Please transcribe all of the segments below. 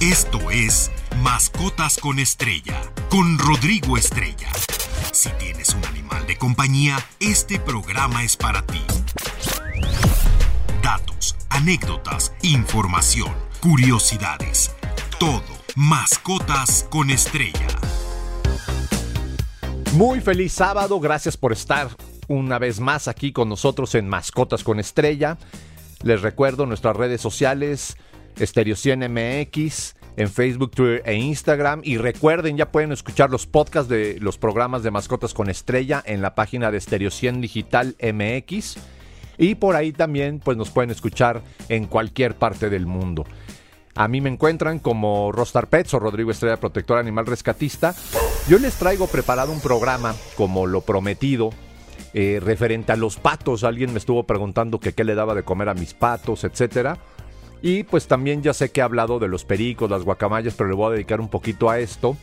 Esto es Mascotas con Estrella, con Rodrigo Estrella. Si tienes un animal de compañía, este programa es para ti. Datos, anécdotas, información, curiosidades. Todo. Mascotas con Estrella. Muy feliz sábado, gracias por estar una vez más aquí con nosotros en Mascotas con Estrella. Les recuerdo nuestras redes sociales, Stereo 100 MX, en Facebook, Twitter e Instagram. Y recuerden, ya pueden escuchar los podcasts de los programas de Mascotas con Estrella en la página de Stereo 100 Digital MX. Y por ahí también pues nos pueden escuchar en cualquier parte del mundo. A mí me encuentran como Rostar Pets o Rodrigo Estrella Protector Animal Rescatista. Yo les traigo preparado un programa como lo prometido eh, referente a los patos. Alguien me estuvo preguntando que qué le daba de comer a mis patos, etcétera. Y pues también ya sé que he hablado de los pericos, las guacamayas, pero le voy a dedicar un poquito a esto.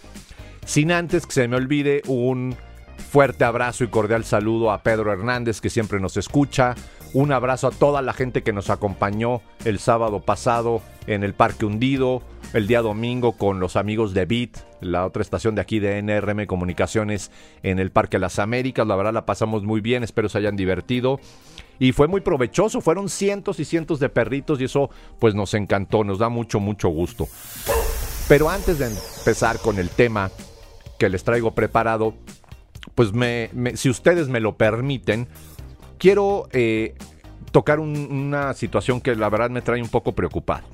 Sin antes que se me olvide un fuerte abrazo y cordial saludo a Pedro Hernández que siempre nos escucha, un abrazo a toda la gente que nos acompañó el sábado pasado en el Parque Hundido, el día domingo con los amigos de BIT, la otra estación de aquí de NRM Comunicaciones en el Parque Las Américas. La verdad la pasamos muy bien, espero se hayan divertido. Y fue muy provechoso, fueron cientos y cientos de perritos y eso pues nos encantó, nos da mucho, mucho gusto. Pero antes de empezar con el tema que les traigo preparado, pues me, si ustedes me lo permiten, quiero eh, tocar una situación que la verdad me trae un poco preocupado.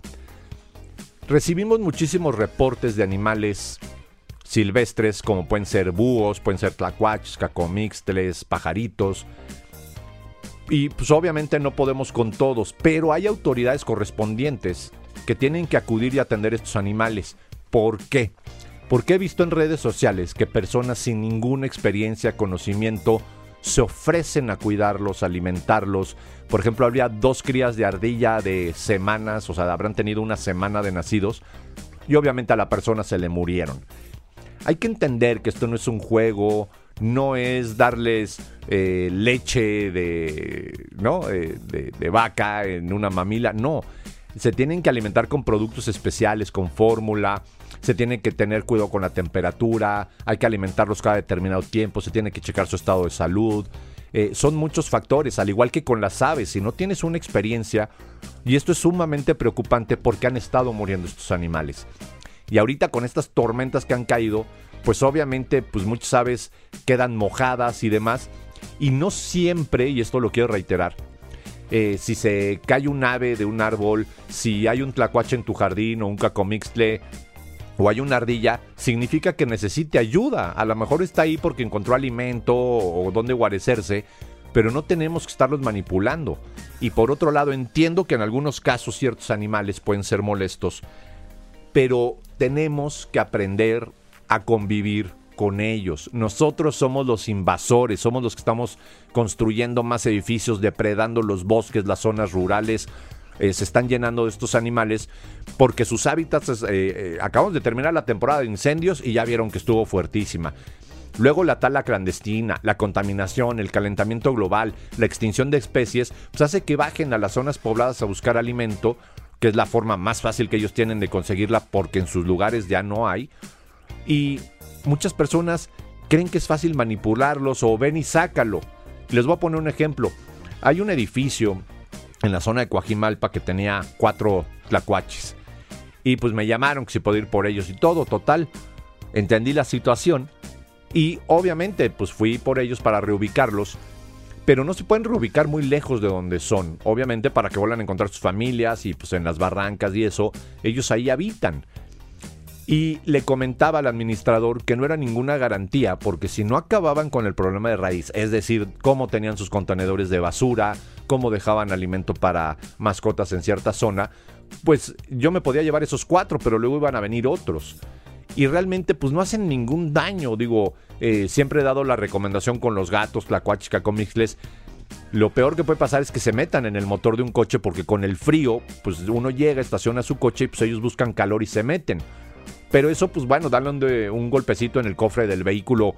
Recibimos muchísimos reportes de animales silvestres, como pueden ser búhos, pueden ser tlacuaches, cacomixtles, pajaritos. Y pues obviamente no podemos con todos, pero hay autoridades correspondientes que tienen que acudir y atender estos animales. ¿Por qué? Porque he visto en redes sociales que personas sin ninguna experiencia, conocimiento, se ofrecen a cuidarlos, alimentarlos. Por ejemplo, habría dos crías de ardilla de semanas, o sea, habrán tenido una semana de nacidos y obviamente a la persona se le murieron. Hay que entender que esto no es un juego, no es darles eh, leche de, ¿no? Eh, de vaca en una mamila, no. Se tienen que alimentar con productos especiales, con fórmula, se tiene que tener cuidado con la temperatura, hay que alimentarlos cada determinado tiempo, se tiene que checar su estado de salud. Eh, son muchos factores, al igual que con las aves, si no tienes una experiencia, y esto es sumamente preocupante porque han estado muriendo estos animales. Y ahorita con estas tormentas que han caído, pues obviamente pues muchas aves quedan mojadas y demás, y no siempre, y esto lo quiero reiterar, eh, si se cae un ave de un árbol, si hay un tlacuache en tu jardín o un cacomixtle, o hay una ardilla, significa que necesite ayuda. A lo mejor está ahí porque encontró alimento o donde guarecerse, pero no tenemos que estarlos manipulando. Y por otro lado, entiendo que en algunos casos ciertos animales pueden ser molestos, pero tenemos que aprender a convivir con ellos. Nosotros somos los invasores, somos los que estamos construyendo más edificios, depredando los bosques, las zonas rurales, eh, se están llenando de estos animales porque sus hábitats, eh, eh, acabamos de terminar la temporada de incendios y ya vieron que estuvo fuertísima. Luego la tala clandestina, la contaminación, el calentamiento global, la extinción de especies, pues hace que bajen a las zonas pobladas a buscar alimento, que es la forma más fácil que ellos tienen de conseguirla porque en sus lugares ya no hay. Y muchas personas creen que es fácil manipularlos o ven y sácalo. Les voy a poner un ejemplo. Hay un edificio en la zona de Coajimalpa que tenía cuatro tlacuaches. Y pues me llamaron que si podía ir por ellos y todo, total. Entendí la situación y obviamente pues fui por ellos para reubicarlos. Pero no se pueden reubicar muy lejos de donde son. Obviamente para que vuelvan a encontrar sus familias y pues en las barrancas y eso, ellos ahí habitan. Y le comentaba al administrador que no era ninguna garantía, porque si no acababan con el problema de raíz, es decir, cómo tenían sus contenedores de basura, cómo dejaban alimento para mascotas en cierta zona, pues yo me podía llevar esos cuatro, pero luego iban a venir otros. Y realmente pues no hacen ningún daño, digo, eh, siempre he dado la recomendación con los gatos, tlacuaches, cacomixles, lo peor que puede pasar es que se metan en el motor de un coche porque con el frío, pues uno llega, estaciona su coche y pues ellos buscan calor y se meten. Pero eso, pues bueno, un, un golpecito en el cofre del vehículo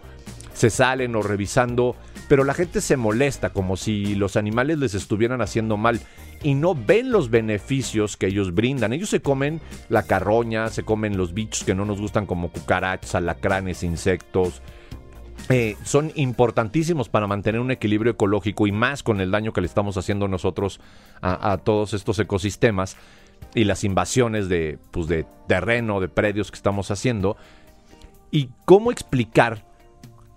se salen o revisando, pero la gente se molesta como si los animales les estuvieran haciendo mal y no ven los beneficios que ellos brindan. Ellos se comen la carroña, se comen los bichos que no nos gustan como cucarachas, alacranes, insectos. Eh, son importantísimos para mantener un equilibrio ecológico y más con el daño que le estamos haciendo nosotros a, todos estos ecosistemas y las invasiones de, pues de terreno, de predios que estamos haciendo. Y cómo explicar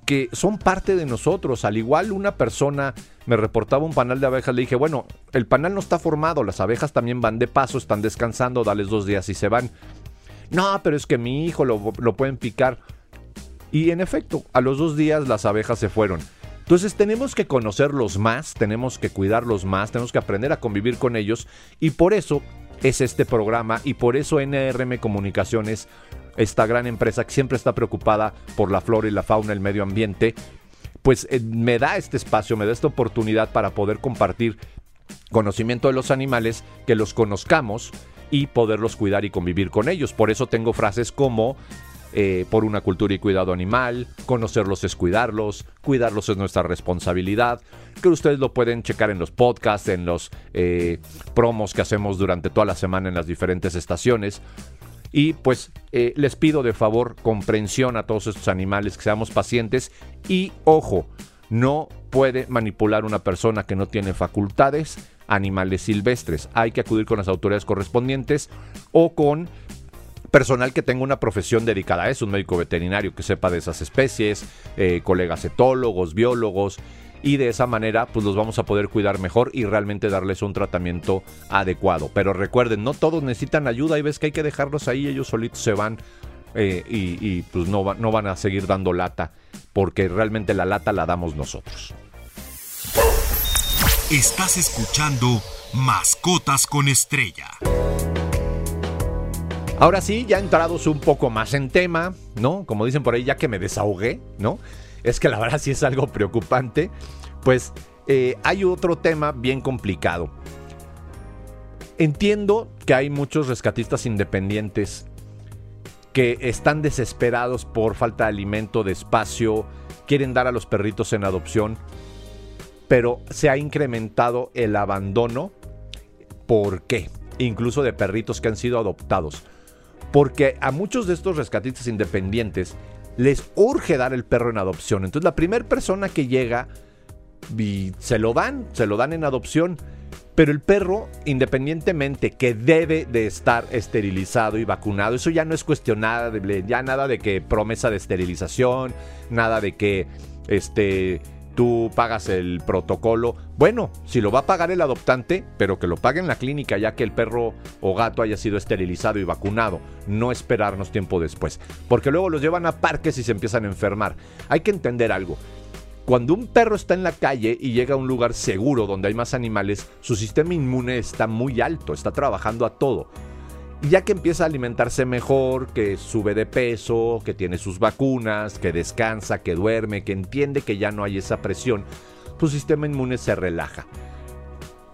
que son parte de nosotros. Al igual una persona me reportaba un panal de abejas, le dije, bueno, el panal no está formado, las abejas también van de paso, están descansando, dales dos días y se van. No, pero es que mi hijo lo, lo pueden picar. Y en efecto, a los dos días las abejas se fueron. Entonces tenemos que conocerlos más, tenemos que cuidarlos más, tenemos que aprender a convivir con ellos y por eso es este programa y por eso NRM Comunicaciones esta gran empresa que siempre está preocupada por la flora y la fauna, el medio ambiente, pues eh, me da este espacio, me da esta oportunidad para poder compartir conocimiento de los animales, que los conozcamos y poderlos cuidar y convivir con ellos. Por eso tengo frases como eh, por una cultura y cuidado animal, conocerlos es cuidarlos, cuidarlos es nuestra responsabilidad, que ustedes lo pueden checar en los podcasts, en los eh, promos que hacemos durante toda la semana en las diferentes estaciones. Y pues eh, les pido de favor comprensión a todos estos animales, que seamos pacientes y ojo, no puede manipular una persona que no tiene facultades animales silvestres. Hay que acudir con las autoridades correspondientes o con personal que tenga una profesión dedicada a eso, un médico veterinario que sepa de esas especies, eh, colegas etólogos, biólogos, y de esa manera pues los vamos a poder cuidar mejor y realmente darles un tratamiento adecuado. Pero recuerden, no todos necesitan ayuda y ves que hay que dejarlos ahí, ellos solitos se van eh, y, pues no, no van a seguir dando lata porque realmente la lata la damos nosotros. Estás escuchando Mascotas con Estrella. Ahora sí, ya entrados un poco más en tema, ¿no? Como dicen por ahí, ya que me desahogué, ¿no? es que la verdad sí es algo preocupante, pues eh, hay otro tema bien complicado. Entiendo que hay muchos rescatistas independientes que están desesperados por falta de alimento, de espacio, quieren dar a los perritos en adopción, pero se ha incrementado el abandono. ¿Por qué? Incluso de perritos que han sido adoptados. Porque a muchos de estos rescatistas independientes les urge dar el perro en adopción. Entonces la primera persona que llega y se lo dan, se lo dan en adopción. Pero el perro, independientemente que debe de estar esterilizado y vacunado, eso ya no es cuestionable, ya nada de que promesa de esterilización, nada de que este tú pagas el protocolo. Bueno, si lo va a pagar el adoptante, pero que lo pague en la clínica ya que el perro o gato haya sido esterilizado y vacunado, no esperarnos tiempo después, porque luego los llevan a parques y se empiezan a enfermar. Hay que entender algo. Cuando un perro está en la calle y llega a un lugar seguro donde hay más animales, su sistema inmune está muy alto, está trabajando a todo ya que empieza a alimentarse mejor, que sube de peso, que tiene sus vacunas, que descansa, que duerme, que entiende que ya no hay esa presión, su sistema inmune se relaja.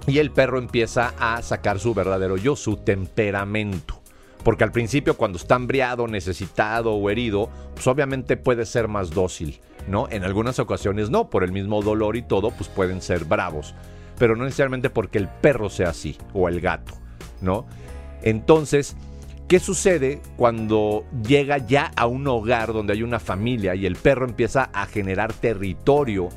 Y el perro empieza a sacar su verdadero yo, su temperamento. Porque al principio cuando está hambriado, necesitado o herido, pues obviamente puede ser más dócil, ¿no? En algunas ocasiones no, por el mismo dolor y todo, pues pueden ser bravos. Pero no necesariamente porque el perro sea así, o el gato, ¿no? Entonces, ¿qué sucede cuando llega ya a un hogar donde hay una familia y el perro empieza a generar territorio?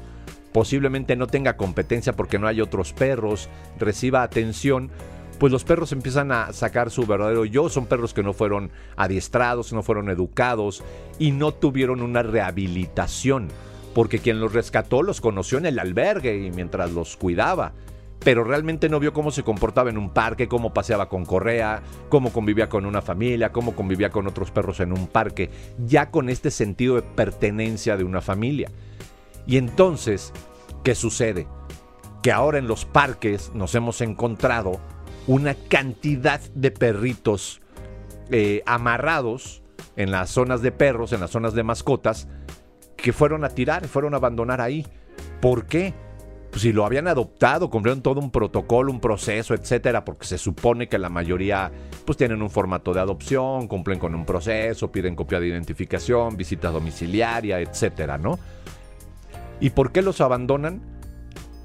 Posiblemente no tenga competencia porque no hay otros perros, reciba atención, pues los perros empiezan a sacar su verdadero yo. Son perros que no fueron adiestrados, no fueron educados y no tuvieron una rehabilitación, porque quien los rescató los conoció en el albergue y mientras los cuidaba pero realmente no vio cómo se comportaba en un parque, cómo paseaba con correa, cómo convivía con una familia, cómo convivía con otros perros en un parque, ya con este sentido de pertenencia de una familia. Y entonces, ¿qué sucede? Que ahora en los parques nos hemos encontrado una cantidad de perritos eh, amarrados en las zonas de perros, en las zonas de mascotas, que fueron a tirar, fueron a abandonar ahí. ¿Por qué? Pues si lo habían adoptado, cumplieron todo un protocolo, un proceso, etcétera, porque se supone que la mayoría pues tienen un formato de adopción, cumplen con un proceso, piden copia de identificación, visita domiciliaria, etcétera, ¿no? ¿Y por qué los abandonan?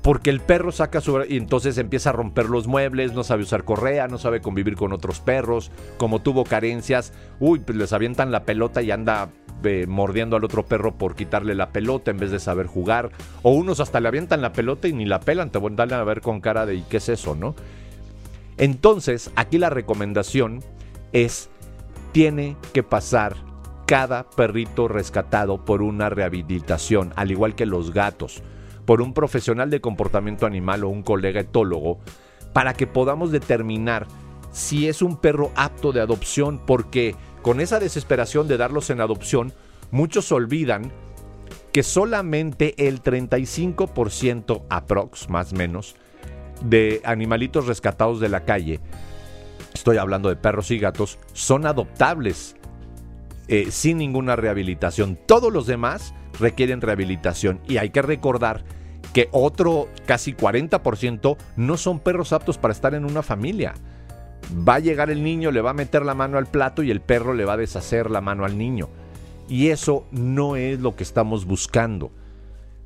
Porque el perro saca su... y entonces empieza a romper los muebles, no sabe usar correa, no sabe convivir con otros perros, como tuvo carencias, uy, pues les avientan la pelota y anda eh, mordiendo al otro perro por quitarle la pelota en vez de saber jugar. O unos hasta le avientan la pelota y ni la pelan, te van a ver con cara de ¿y qué es eso, no? Entonces, aquí la recomendación es, tiene que pasar cada perrito rescatado por una rehabilitación, al igual que los gatos por un profesional de comportamiento animal o un colega etólogo para que podamos determinar si es un perro apto de adopción, porque con esa desesperación de darlos en adopción, muchos olvidan que solamente el 35% aprox, más menos, de animalitos rescatados de la calle, estoy hablando de perros y gatos, son adoptables eh, sin ninguna rehabilitación. Todos los demás requieren rehabilitación y hay que recordar que otro casi 40% no son perros aptos para estar en una familia. Va a llegar el niño, le va a meter la mano al plato y el perro le va a deshacer la mano al niño. Y eso no es lo que estamos buscando.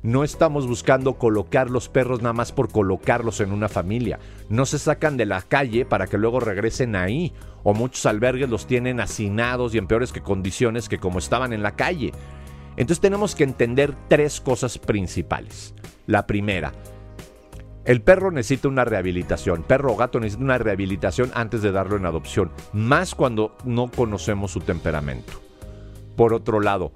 No estamos buscando colocar los perros nada más por colocarlos en una familia. No se sacan de la calle para que luego regresen ahí. O muchos albergues los tienen hacinados y en peores que condiciones que como estaban en la calle. Entonces tenemos que entender tres cosas principales. La primera, el perro necesita una rehabilitación, perro o gato necesita una rehabilitación antes de darlo en adopción, más cuando no conocemos su temperamento. Por otro lado,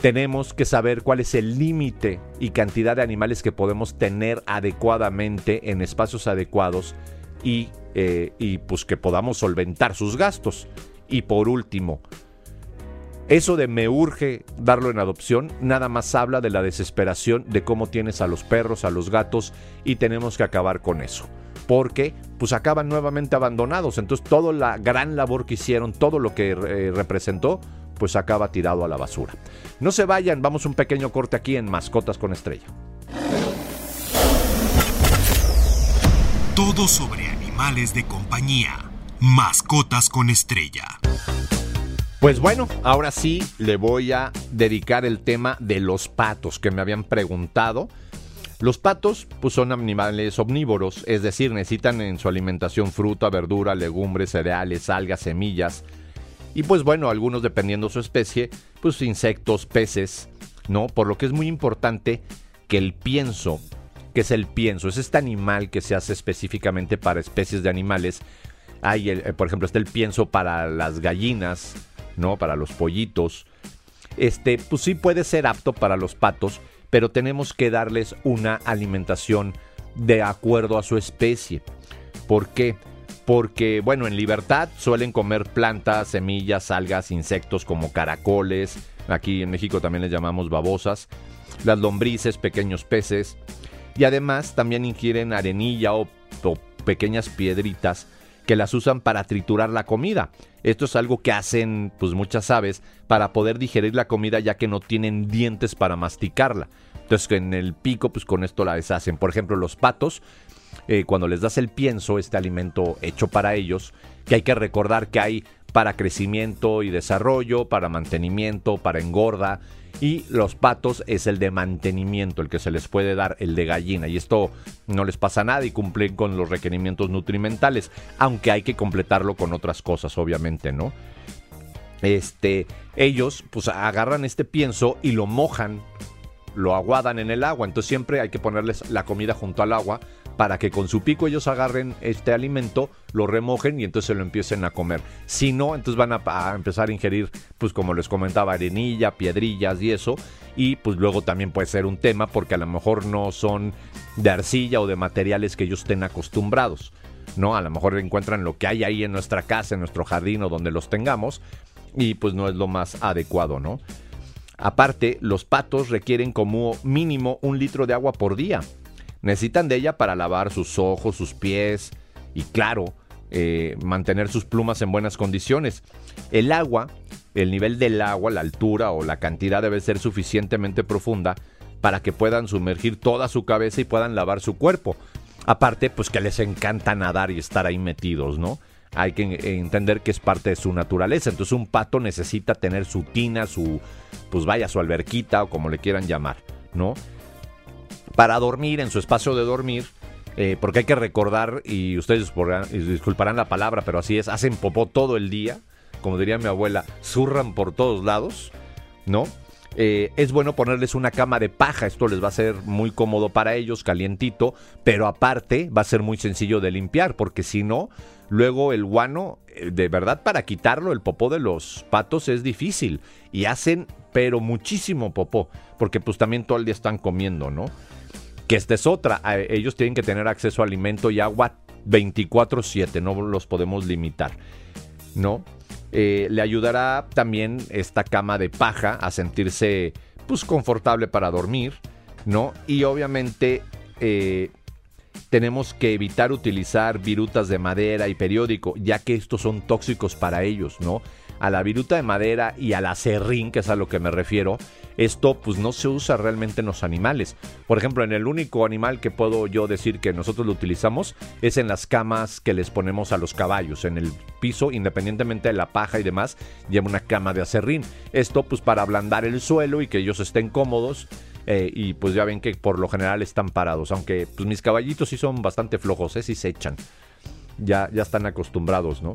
tenemos que saber cuál es el límite y cantidad de animales que podemos tener adecuadamente en espacios adecuados y, eh, y pues que podamos solventar sus gastos. Y por último, eso de me urge darlo en adopción, nada más habla de la desesperación de cómo tienes a los perros, a los gatos y tenemos que acabar con eso. Porque pues acaban nuevamente abandonados, entonces toda la gran labor que hicieron, todo lo que eh, representó, pues acaba tirado a la basura. No se vayan, vamos un pequeño corte aquí en Mascotas con Estrella. Todo sobre animales de compañía. Mascotas con Estrella. Pues bueno, ahora sí le voy a dedicar el tema de los patos que me habían preguntado. Los patos pues son animales omnívoros, es decir, necesitan en su alimentación fruta, verdura, legumbres, cereales, algas, semillas. Y pues bueno, algunos dependiendo su especie, pues insectos, peces, ¿no? Por lo que es muy importante que el pienso, que es el pienso, es este animal que se hace específicamente para especies de animales. Hay, eh, por ejemplo, está el pienso para las gallinas, ¿no? Para los pollitos. Este, pues sí puede ser apto para los patos, pero tenemos que darles una alimentación de acuerdo a su especie. ¿Por qué? Porque, bueno, en libertad suelen comer plantas, semillas, algas, insectos como caracoles, aquí en México también les llamamos babosas, las lombrices, pequeños peces, y además también ingieren arenilla o, o pequeñas piedritas que las usan para triturar la comida. Esto es algo que hacen pues muchas aves para poder digerir la comida ya que no tienen dientes para masticarla. Entonces en el pico pues con esto la deshacen. Por ejemplo los patos, eh, cuando les das el pienso, este alimento hecho para ellos, que hay que recordar que hay para crecimiento y desarrollo, para mantenimiento, para engorda. Y los patos es el de mantenimiento, el que se les puede dar, el de gallina. Y esto no les pasa nada y cumplen con los requerimientos nutrimentales, aunque hay que completarlo con otras cosas, obviamente, ¿no? Este, ellos pues agarran este pienso y lo mojan, lo aguadan en el agua. Entonces siempre hay que ponerles la comida junto al agua para que con su pico ellos agarren este alimento, lo remojen y entonces lo empiecen a comer. Si no, entonces van a, empezar a ingerir, pues como les comentaba, arenilla, piedrillas y eso. Y pues luego también puede ser un tema porque a lo mejor no son de arcilla o de materiales que ellos estén acostumbrados. ¿no? A lo mejor encuentran lo que hay ahí en nuestra casa, en nuestro jardín o donde los tengamos y pues no es lo más adecuado, ¿no? Aparte, los patos requieren como mínimo un litro de agua por día necesitan de ella para lavar sus ojos, sus pies y claro, eh, mantener sus plumas en buenas condiciones. El agua, el nivel del agua, la altura o la cantidad debe ser suficientemente profunda para que puedan sumergir toda su cabeza y puedan lavar su cuerpo. Aparte, pues que les encanta nadar y estar ahí metidos, ¿no? Hay que entender que es parte de su naturaleza. Entonces un pato necesita tener su tina, su, pues vaya, su alberquita o como le quieran llamar. ¿no? Para dormir en su espacio de dormir, eh, porque hay que recordar, y ustedes disculparán la palabra, pero así es, hacen popó todo el día, como diría mi abuela, zurran por todos lados, ¿no? Eh, es bueno ponerles una cama de paja, esto les va a ser muy cómodo para ellos, calientito, pero aparte va a ser muy sencillo de limpiar, porque si no, luego el guano, eh, de verdad para quitarlo, el popó de los patos es difícil y hacen, pero muchísimo popó, porque pues también todo el día están comiendo, ¿no? Que esta es otra, ellos tienen que tener acceso a alimento y agua 24/7, no los podemos limitar, ¿no? Eh, le ayudará también esta cama de paja a sentirse pues confortable para dormir, ¿no? Y obviamente eh, tenemos que evitar utilizar virutas de madera y periódico, ya que estos son tóxicos para ellos, ¿no? A la viruta de madera y a la serrín, que es a lo que me refiero, esto pues no se usa realmente en los animales. Por ejemplo, en el único animal que puedo yo decir que nosotros lo utilizamos es en las camas que les ponemos a los caballos. En el piso, independientemente de la paja y demás, lleva una cama de acerrín. Esto pues para ablandar el suelo y que ellos estén cómodos. Eh, y pues ya ven que por lo general están parados, aunque pues mis caballitos sí son bastante flojos, ¿eh? sí se echan. Ya, ya están acostumbrados, ¿no?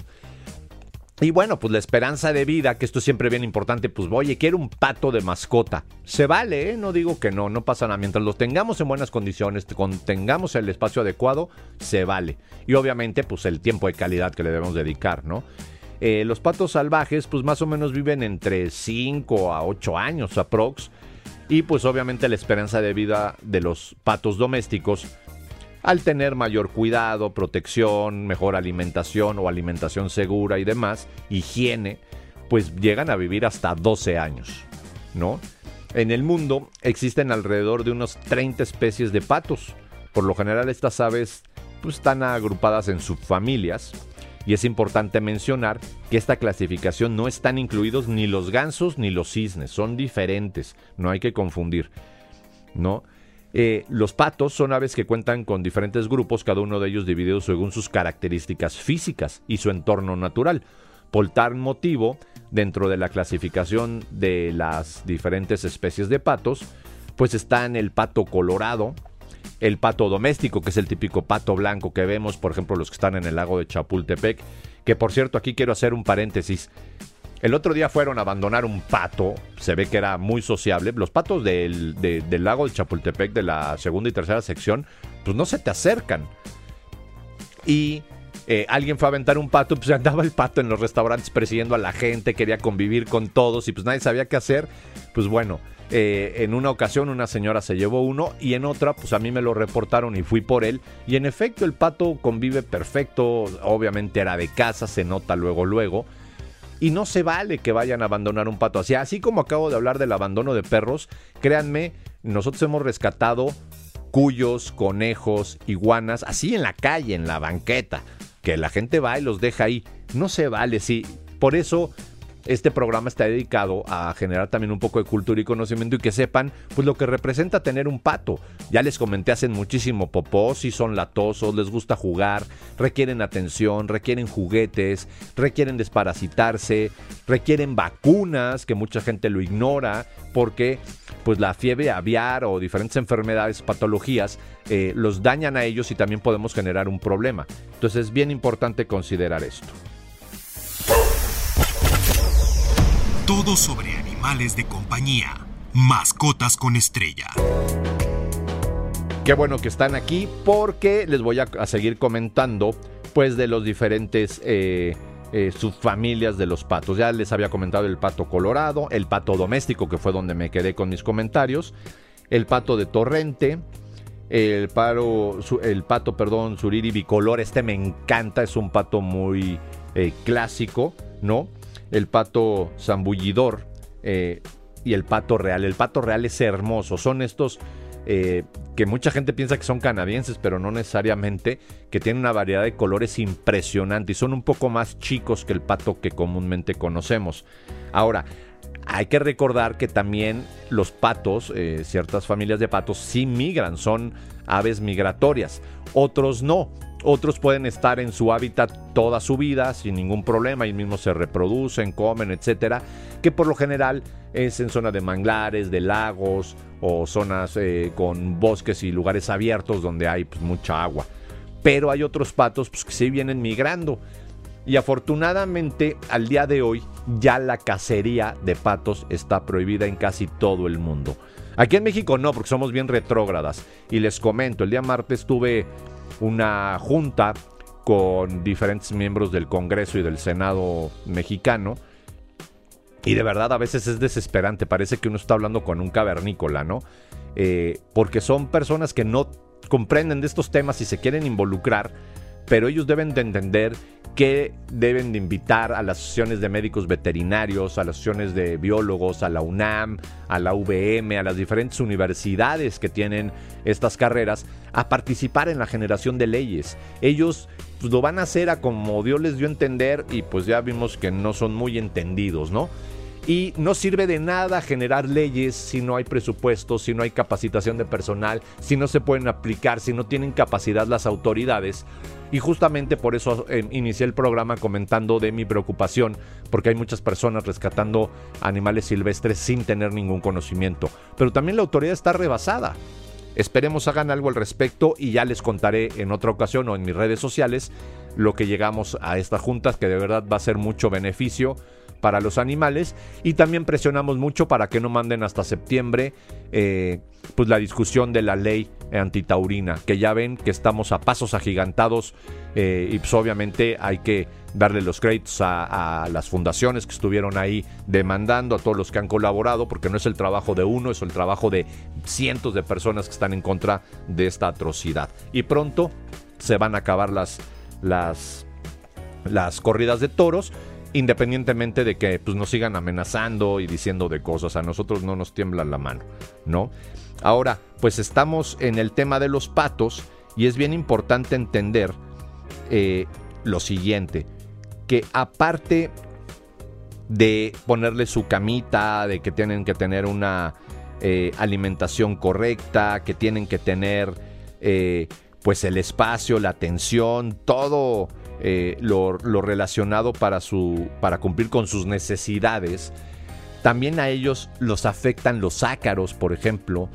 Y bueno, pues la esperanza de vida, que esto es siempre bien importante, pues oye, quiero un pato de mascota. Se vale, ¿eh? no digo que no, no pasa nada. Mientras lo tengamos en buenas condiciones, tengamos el espacio adecuado, se vale. Y obviamente, pues el tiempo de calidad que le debemos dedicar, ¿no? Eh, los patos salvajes, pues más o menos viven entre 5 a 8 años aprox. Y pues obviamente la esperanza de vida de los patos domésticos al tener mayor cuidado, protección, mejor alimentación o alimentación segura y demás, higiene, pues llegan a vivir hasta 12 años, ¿no? En el mundo existen alrededor de unos 30 especies de patos. Por lo general estas aves pues, están agrupadas en subfamilias y es importante mencionar que esta clasificación no están incluidos ni los gansos ni los cisnes, son diferentes, no hay que confundir, ¿no? Eh, los patos son aves que cuentan con diferentes grupos, cada uno de ellos dividido según sus características físicas y su entorno natural. Por tal motivo, dentro de la clasificación de las diferentes especies de patos, pues están el pato colorado, el pato doméstico, que es el típico pato blanco que vemos, por ejemplo, los que están en el lago de Chapultepec, que por cierto aquí quiero hacer un paréntesis. El otro día fueron a abandonar un pato, se ve que era muy sociable. Los patos del, lago de Chapultepec de la segunda y tercera sección, pues no se te acercan. Y eh, alguien fue a aventar un pato, pues andaba el pato en los restaurantes persiguiendo a la gente, quería convivir con todos y pues nadie sabía qué hacer. Pues bueno, eh, en una ocasión una señora se llevó uno y en otra pues a mí me lo reportaron y fui por él. Y en efecto el pato convive perfecto, obviamente era de casa, se nota luego luego. Y no se vale que vayan a abandonar un pato así. Así como acabo de hablar del abandono de perros, créanme, nosotros hemos rescatado cuyos, conejos, iguanas, así en la calle, en la banqueta, que la gente va y los deja ahí. No se vale, sí. Por eso este programa está dedicado a generar también un poco de cultura y conocimiento y que sepan pues lo que representa tener un pato. Ya les comenté, hacen muchísimo popó, si son latosos, les gusta jugar, requieren atención, requieren juguetes, requieren desparasitarse, requieren vacunas, que mucha gente lo ignora, porque pues la fiebre aviar o diferentes enfermedades, patologías, eh, los dañan a ellos y también podemos generar un problema. Entonces es bien importante considerar esto. Todo sobre animales de compañía. Mascotas con estrella. Qué bueno que están aquí porque les voy a, seguir comentando pues de los diferentes eh, eh, subfamilias de los patos. Ya les había comentado el pato colorado, el pato doméstico que fue donde me quedé con mis comentarios, el pato de torrente, el, paro, el pato, perdón, suriri bicolor, este me encanta, es un pato muy eh, clásico, ¿no? El pato zambullidor eh, y el pato real. El pato real es hermoso. Son estos eh, que mucha gente piensa que son canadienses, pero no necesariamente, que tienen una variedad de colores impresionante y son un poco más chicos que el pato que comúnmente conocemos. Ahora, hay que recordar que también los patos, eh, ciertas familias de patos, sí migran, son aves migratorias. Otros no. Otros pueden estar en su hábitat toda su vida sin ningún problema y mismos se reproducen, comen, etcétera, que por lo general es en zonas de manglares, de lagos o zonas eh, con bosques y lugares abiertos donde hay pues, mucha agua. Pero hay otros patos pues, que sí vienen migrando. Y afortunadamente al día de hoy ya la cacería de patos está prohibida en casi todo el mundo. Aquí en México no, porque somos bien retrógradas. Y les comento, el día martes tuve una junta con diferentes miembros del Congreso y del Senado mexicano. Y de verdad a veces es desesperante, parece que uno está hablando con un cavernícola, ¿no? Eh, porque son personas que no comprenden de estos temas y se quieren involucrar, pero ellos deben de entender que deben de invitar a las asociaciones de médicos veterinarios, a las asociaciones de biólogos, a la UNAM, a la VM, a las diferentes universidades que tienen estas carreras, a participar en la generación de leyes. Ellos pues, lo van a hacer a como Dios les dio a entender y pues ya vimos que no son muy entendidos, ¿no? Y no sirve de nada generar leyes si no hay presupuesto, si no hay capacitación de personal, si no se pueden aplicar, si no tienen capacidad las autoridades. Y justamente por eso eh, inicié el programa comentando de mi preocupación, porque hay muchas personas rescatando animales silvestres sin tener ningún conocimiento. Pero también la autoridad está rebasada. Esperemos hagan algo al respecto y ya les contaré en otra ocasión o en mis redes sociales lo que llegamos a estas juntas, que de verdad va a ser mucho beneficio para los animales y también presionamos mucho para que no manden hasta septiembre eh, pues la discusión de la ley antitaurina, que ya ven que estamos a pasos agigantados eh, y pues obviamente hay que darle los créditos a, las fundaciones que estuvieron ahí demandando, a todos los que han colaborado, porque no es el trabajo de uno, es el trabajo de cientos de personas que están en contra de esta atrocidad. Y pronto se van a acabar las, las, las corridas de toros independientemente de que pues, nos sigan amenazando y diciendo de cosas, a nosotros no nos tiembla la mano, ¿no? Ahora, pues estamos en el tema de los patos y es bien importante entender eh, lo siguiente, que aparte de ponerle su camita, de que tienen que tener una eh, alimentación correcta, que tienen que tener eh, pues el espacio, la atención, todo eh, lo, relacionado para, su, para cumplir con sus necesidades, también a ellos los afectan los ácaros, por ejemplo,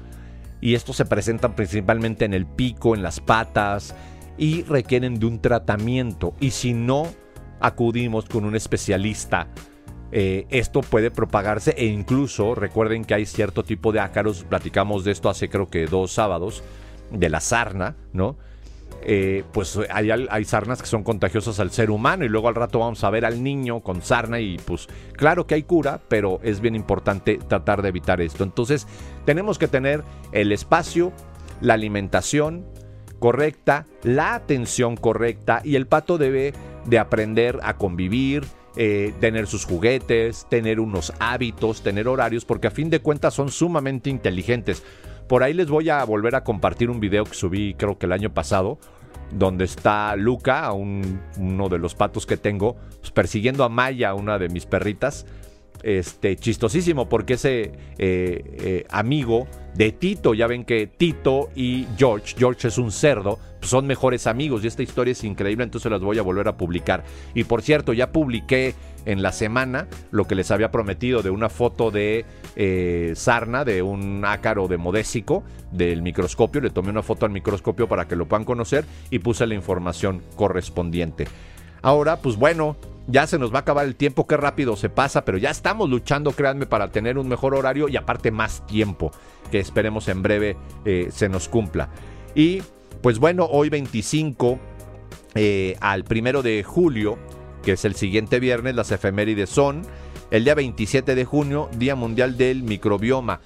y estos se presentan principalmente en el pico, en las patas, y requieren de un tratamiento. Y si no acudimos con un especialista, eh, esto puede propagarse e incluso recuerden que hay cierto tipo de ácaros, platicamos de esto hace creo que dos sábados, de la sarna, ¿no? Eh, pues hay, sarnas que son contagiosas al ser humano y luego al rato vamos a ver al niño con sarna y pues claro que hay cura, pero es bien importante tratar de evitar esto. Entonces tenemos que tener el espacio, la alimentación correcta, la atención correcta y el pato debe de aprender a convivir, eh, tener sus juguetes, tener unos hábitos, tener horarios, porque a fin de cuentas son sumamente inteligentes. Por ahí les voy a volver a compartir un video que subí creo que el año pasado, donde está Luca, uno de los patos que tengo, pues, persiguiendo a Maya, una de mis perritas. Este, chistosísimo porque ese eh, eh, amigo de Tito, ya ven que Tito y George, George es un cerdo, pues, son mejores amigos y esta historia es increíble, entonces las voy a volver a publicar. Y por cierto, ya publiqué en la semana lo que les había prometido de una foto de eh, sarna, de un ácaro de modésico del microscopio. Le tomé una foto al microscopio para que lo puedan conocer y puse la información correspondiente. Ahora, pues bueno, ya se nos va a acabar el tiempo, qué rápido se pasa, pero ya estamos luchando, créanme, para tener un mejor horario y aparte más tiempo, que esperemos en breve eh, se nos cumpla. Y pues bueno, hoy 25 eh, al primero de julio que es el siguiente viernes, las efemérides son el día 27 de junio, Día Mundial del Microbioma.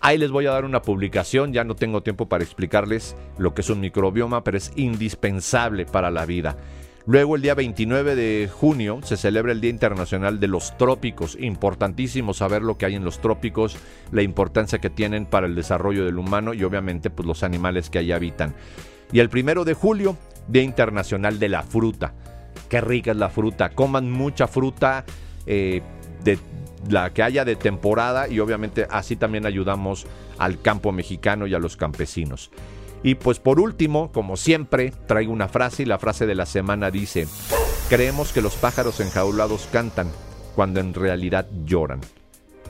Ahí les voy a dar una publicación, ya no tengo tiempo para explicarles lo que es un microbioma, pero es indispensable para la vida. Luego el día 29 de junio se celebra el Día Internacional de los Trópicos. Importantísimo saber lo que hay en los trópicos, la importancia que tienen para el desarrollo del humano y obviamente pues, los animales que allí habitan. Y el primero de julio, Día Internacional de la Fruta qué rica es la fruta. Coman mucha fruta eh, de la que haya de temporada y obviamente así también ayudamos al campo mexicano y a los campesinos. Y pues por último, como siempre, traigo una frase y la frase de la semana dice, creemos que los pájaros enjaulados cantan cuando en realidad lloran.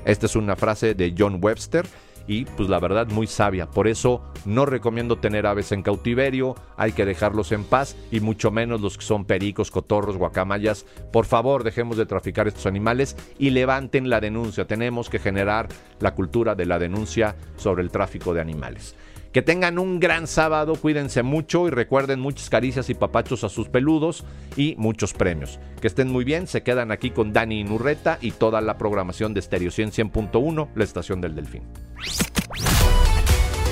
Esta es una frase de John Webster y pues la verdad muy sabia. Por eso no recomiendo tener aves en cautiverio, hay que dejarlos en paz y mucho menos los que son pericos, cotorros, guacamayas. Por favor, dejemos de traficar estos animales y levanten la denuncia. Tenemos que generar la cultura de la denuncia sobre el tráfico de animales. Que tengan un gran sábado, cuídense mucho y recuerden muchas caricias y papachos a sus peludos y muchos premios. Que estén muy bien, se quedan aquí con Dani Nurreta y toda la programación de Stereo 100.1, la estación del Delfín.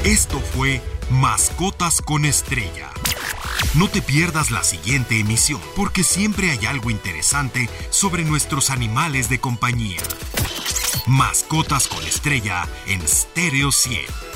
Esto fue Mascotas con Estrella. No te pierdas la siguiente emisión, porque siempre hay algo interesante sobre nuestros animales de compañía. Mascotas con Estrella en Stereo 100.